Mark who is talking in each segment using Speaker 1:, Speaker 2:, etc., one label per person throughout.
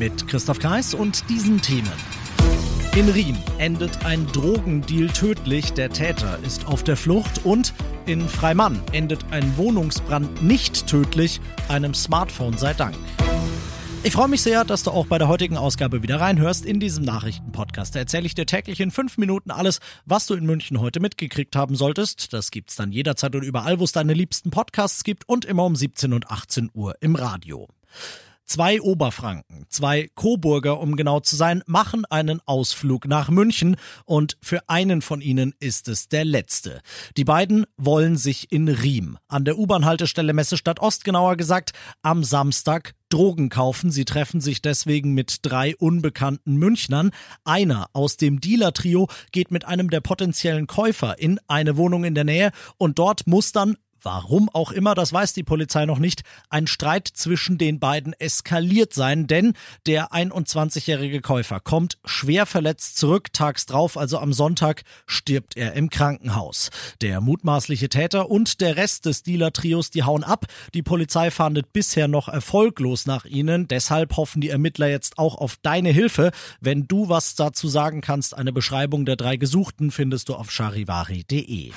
Speaker 1: Mit Christoph Kreis und diesen Themen. In Riem endet ein Drogendeal tödlich, der Täter ist auf der Flucht und in Freimann endet ein Wohnungsbrand nicht tödlich, einem Smartphone sei Dank. Ich freue mich sehr, dass du auch bei der heutigen Ausgabe wieder reinhörst in diesem Nachrichtenpodcast. Da erzähle ich dir täglich in fünf Minuten alles, was du in München heute mitgekriegt haben solltest. Das gibt's dann jederzeit und überall, wo es deine liebsten Podcasts gibt und immer um 17 und 18 Uhr im Radio. Zwei Oberfranken, zwei Coburger, um genau zu sein, machen einen Ausflug nach München und für einen von ihnen ist es der letzte. Die beiden wollen sich in Riem, an der U-Bahn-Haltestelle Messestadt Ost genauer gesagt, am Samstag Drogen kaufen. Sie treffen sich deswegen mit drei unbekannten Münchnern. Einer aus dem Dealer-Trio geht mit einem der potenziellen Käufer in eine Wohnung in der Nähe und dort muss dann Warum auch immer, das weiß die Polizei noch nicht, ein Streit zwischen den beiden eskaliert sein, denn der 21-jährige Käufer kommt schwer verletzt zurück, tags drauf, also am Sonntag, stirbt er im Krankenhaus. Der mutmaßliche Täter und der Rest des Dealer-Trios, die hauen ab. Die Polizei fahndet bisher noch erfolglos nach ihnen, deshalb hoffen die Ermittler jetzt auch auf deine Hilfe. Wenn du was dazu sagen kannst, eine Beschreibung der drei Gesuchten findest du auf charivari.de.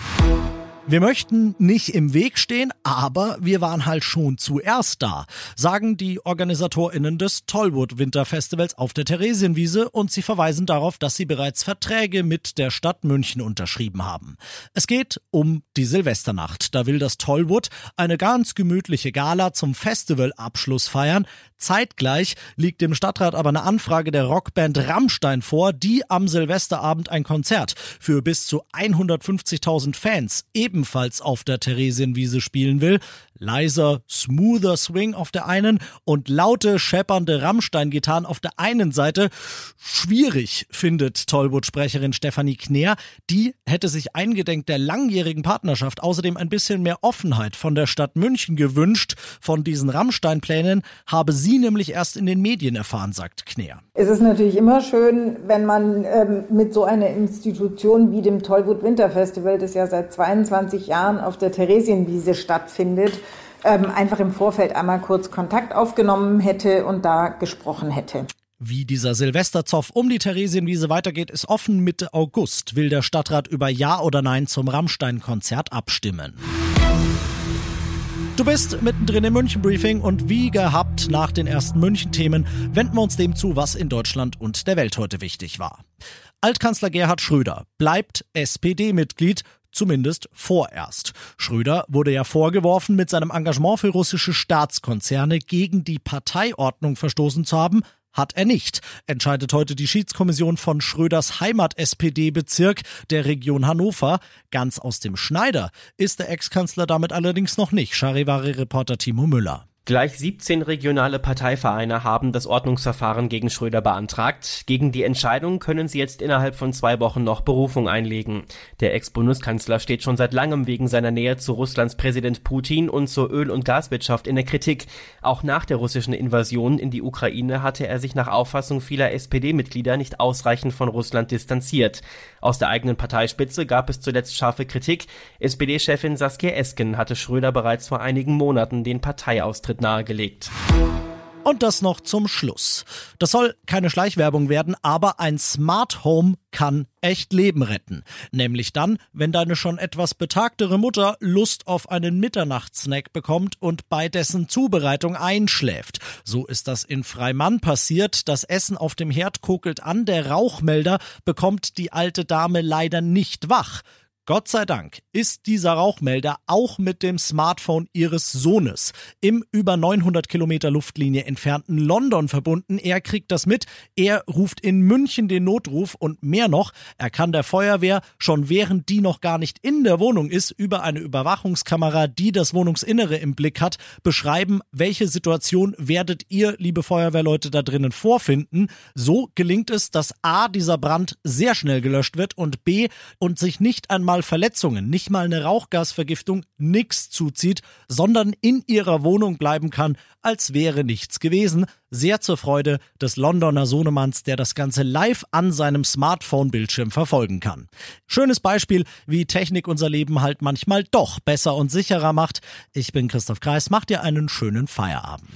Speaker 1: Wir möchten nicht im Weg stehen, aber wir waren halt schon zuerst da, sagen die OrganisatorInnen des Tollwood Winterfestivals auf der Theresienwiese und sie verweisen darauf, dass sie bereits Verträge mit der Stadt München unterschrieben haben. Es geht um die Silvesternacht. Da will das Tollwood eine ganz gemütliche Gala zum Festivalabschluss feiern. Zeitgleich liegt dem Stadtrat aber eine Anfrage der Rockband Rammstein vor, die am Silvesterabend ein Konzert für bis zu 150.000 Fans ebenfalls auf der Theresienwiese spielen will leiser, smoother Swing auf der einen und laute, scheppernde Rammstein-Gitarren auf der einen Seite. Schwierig, findet Tollwood-Sprecherin Stefanie Kner. Die hätte sich eingedenk der langjährigen Partnerschaft außerdem ein bisschen mehr Offenheit von der Stadt München gewünscht. Von diesen Rammstein-Plänen habe sie nämlich erst in den Medien erfahren, sagt Kner.
Speaker 2: Es ist natürlich immer schön, wenn man ähm, mit so einer Institution wie dem Tollwood Winter Festival, das ja seit 22 Jahren auf der Theresienwiese stattfindet, ähm, einfach im Vorfeld einmal kurz Kontakt aufgenommen hätte und da gesprochen hätte.
Speaker 1: Wie dieser Silvesterzoff um die Theresienwiese weitergeht, ist offen. Mitte August will der Stadtrat über Ja oder Nein zum Rammstein-Konzert abstimmen. Du bist mittendrin im München-Briefing und wie gehabt nach den ersten München-Themen wenden wir uns dem zu, was in Deutschland und der Welt heute wichtig war. Altkanzler Gerhard Schröder bleibt SPD-Mitglied, zumindest vorerst. Schröder wurde ja vorgeworfen, mit seinem Engagement für russische Staatskonzerne gegen die Parteiordnung verstoßen zu haben, hat er nicht, entscheidet heute die Schiedskommission von Schröders Heimat-SPD-Bezirk der Region Hannover. Ganz aus dem Schneider ist der Ex-Kanzler damit allerdings noch nicht, Charivari-Reporter Timo Müller.
Speaker 3: Gleich 17 regionale Parteivereine haben das Ordnungsverfahren gegen Schröder beantragt. Gegen die Entscheidung können sie jetzt innerhalb von zwei Wochen noch Berufung einlegen. Der Ex-Bundeskanzler steht schon seit langem wegen seiner Nähe zu Russlands Präsident Putin und zur Öl- und Gaswirtschaft in der Kritik. Auch nach der russischen Invasion in die Ukraine hatte er sich nach Auffassung vieler SPD-Mitglieder nicht ausreichend von Russland distanziert. Aus der eigenen Parteispitze gab es zuletzt scharfe Kritik. SPD-Chefin Saskia Esken hatte Schröder bereits vor einigen Monaten den Parteiaustritt Rücktritt nahegelegt.
Speaker 1: Und das noch zum Schluss. Das soll keine Schleichwerbung werden, aber ein Smart Home kann echt Leben retten. Nämlich dann, wenn deine schon etwas betagtere Mutter Lust auf einen Mitternachtssnack bekommt und bei dessen Zubereitung einschläft. So ist das in Freimann passiert. Das Essen auf dem Herd kokelt an, der Rauchmelder bekommt die alte Dame leider nicht wach. Gott sei Dank ist dieser Rauchmelder auch mit dem Smartphone ihres Sohnes im über 900 Kilometer Luftlinie entfernten London verbunden. Er kriegt das mit. Er ruft in München den Notruf und mehr noch, er kann der Feuerwehr schon während die noch gar nicht in der Wohnung ist, über eine Überwachungskamera, die das Wohnungsinnere im Blick hat, beschreiben, welche Situation werdet ihr, liebe Feuerwehrleute, da drinnen vorfinden. So gelingt es, dass A, dieser Brand sehr schnell gelöscht wird und B, und sich nicht einmal mal Verletzungen, nicht mal eine Rauchgasvergiftung, nix zuzieht, sondern in ihrer Wohnung bleiben kann, als wäre nichts gewesen. Sehr zur Freude des Londoner Sohnemanns, der das Ganze live an seinem Smartphone-Bildschirm verfolgen kann. Schönes Beispiel, wie Technik unser Leben halt manchmal doch besser und sicherer macht. Ich bin Christoph Kreis, macht dir einen schönen Feierabend.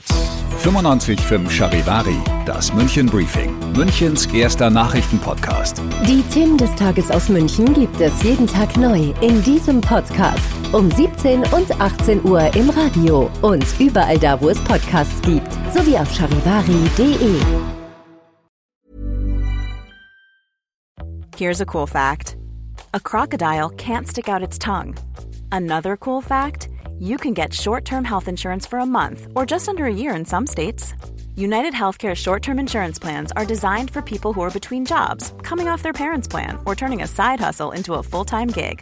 Speaker 4: 95.5 Charivari, das München Briefing, Münchens erster Nachrichtenpodcast.
Speaker 5: Die Themen des Tages aus München gibt es jeden Tag neu in diesem Podcast um 17 und 18 Uhr im Radio und überall da, wo es Podcasts gibt, sowie auf charivari.de.
Speaker 6: Here's a cool fact: A crocodile can't stick out its tongue. Another cool fact: You can get short-term health insurance for a month or just under a year in some states. United Healthcare short term insurance plans are designed for people who are between jobs, coming off their parents' plan, or turning a side hustle into a full time gig.